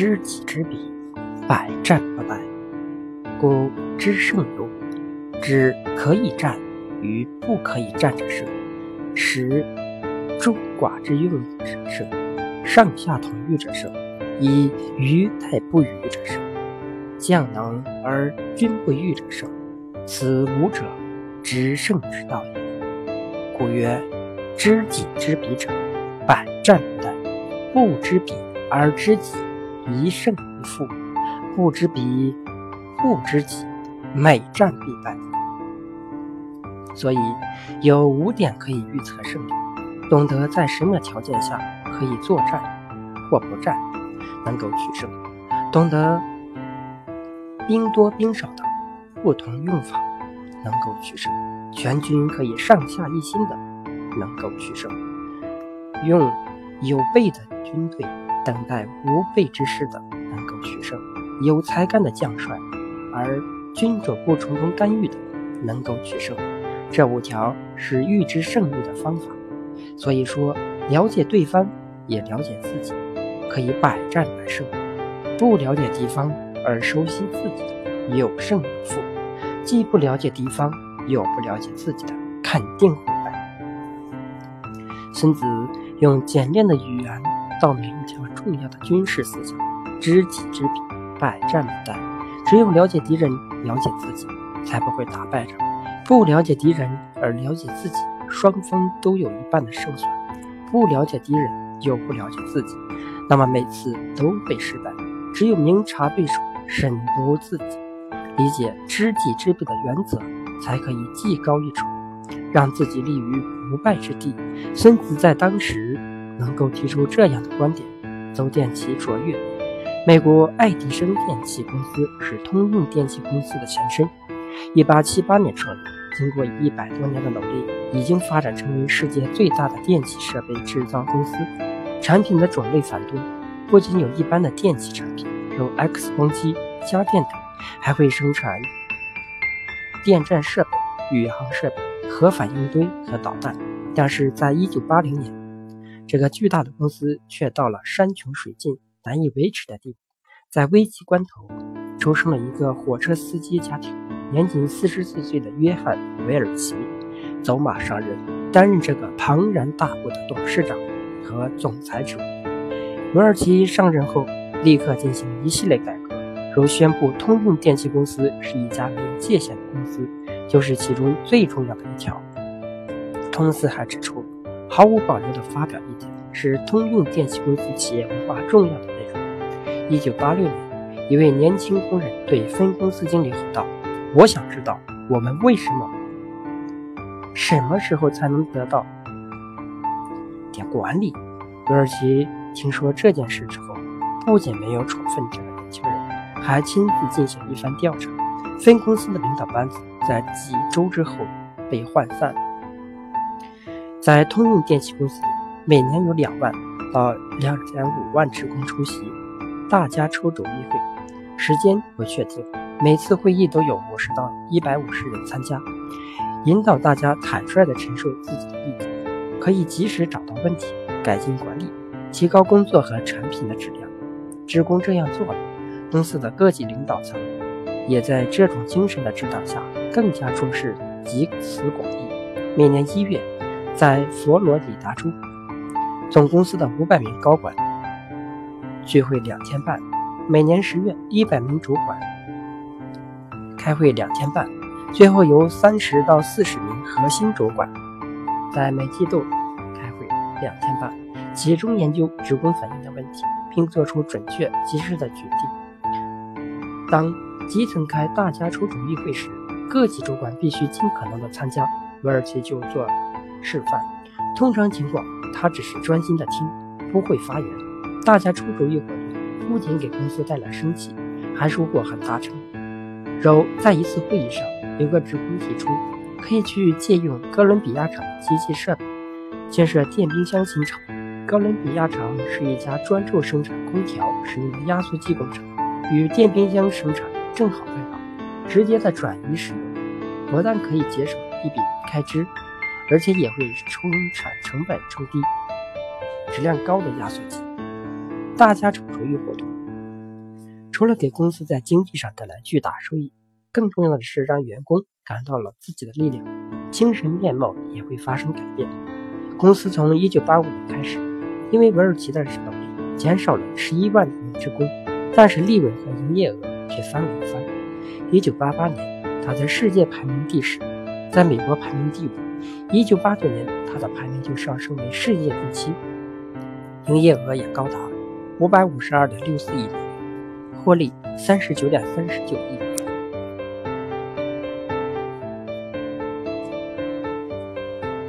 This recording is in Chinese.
知己知彼，百战不殆。故知胜有五：知可以战与不可以战者胜，使众寡之用者胜，上下同欲者胜，以愚待不愚者胜，将能而君不欲者胜。此五者，知胜之道也。故曰：知己知彼者，百战不殆。不知彼而知己，一胜一负；不知彼，不知己，每战必败。所以有五点可以预测胜利：懂得在什么条件下可以作战或不战，能够取胜；懂得兵多兵少的不同用法，能够取胜；全军可以上下一心的，能够取胜；用有备的军队等待无备之势的，能够取胜；有才干的将帅，而君主不从中干预的，能够取胜。这五条是预知胜利的方法。所以说，了解对方也了解自己，可以百战百胜；不了解敌方而熟悉自己，有胜有负；既不了解敌方，又不了解自己的，肯定会败。孙子。用简练的语言道明一条重要的军事思想：知己知彼，百战不殆。只有了解敌人，了解自己，才不会打败仗；不了解敌人而了解自己，双方都有一半的胜算。不了解敌人又不了解自己，那么每次都会失败。只有明察对手，审读自己，理解知己知彼的原则，才可以技高一筹，让自己立于不败之地。孙子在当时能够提出这样的观点，走电其卓越。美国爱迪生电器公司是通用电气公司的前身。1878年创立，经过一百多年的努力，已经发展成为世界最大的电气设备制造公司。产品的种类繁多，不仅有一般的电器产品，如 X 光机、家电等，还会生产电站设备、宇航设备、核反应堆和导弹。但是在一九八零年，这个巨大的公司却到了山穷水尽、难以维持的地步。在危急关头，出生了一个火车司机家庭，年仅四十四岁的约翰·韦尔奇走马上任，担任这个庞然大物的董事长和总裁职务。韦尔奇上任后，立刻进行一系列改革，如宣布通用电气公司是一家没有界限的公司，就是其中最重要的一条。通斯还指出，毫无保留地发表意见是通用电气公司企业文化重要的内容。一九八六年，一位年轻工人对分公司经理吼道：“我想知道，我们为什么什么时候才能得到点管理？”韦尔奇听说这件事之后，不仅没有处分这个年轻人，还亲自进行一番调查。分公司的领导班子在几周之后被涣散。在通用电气公司，每年有两万到两点五万职工出席大家抽主议会，时间不确定，每次会议都有五十到一百五十人参加，引导大家坦率地陈述自己的意见，可以及时找到问题，改进管理，提高工作和产品的质量。职工这样做了，公司的各级领导层也在这种精神的指导下，更加重视集思广益。每年一月。在佛罗里达州，总公司的五百名高管。聚会两天半；每年十月，一百名主管。开会两天半；最后由三十到四十名核心主管。在每季度开会两天半，集中研究职工反映的问题，并做出准确及时的决定。当基层开大家抽主议会时，各级主管必须尽可能的参加，韦尔奇就做。示范，通常情况，他只是专心的听，不会发言。大家出主意活动不仅给公司带来生气，还收获很大成果。如在一次会议上，有个职工提出，可以去借用哥伦比亚厂机器设备，建设电冰箱新厂。哥伦比亚厂是一家专注生产空调使用的压缩机工厂，与电冰箱生产正好对好，直接的转移使用，不但可以节省一笔开支。而且也会生产成本抽低、质量高的压缩机。大家抽主意活动除了给公司在经济上带来巨大收益，更重要的是让员工感到了自己的力量，精神面貌也会发生改变。公司从1985年开始，因为韦尔奇的手里减少了11万名职工，但是利润和营业额却翻了一番。1988年，他在世界排名第十，在美国排名第五。1989年，它的排名就上升为世界第七，营业额也高达552.64亿美元，获利39.39亿。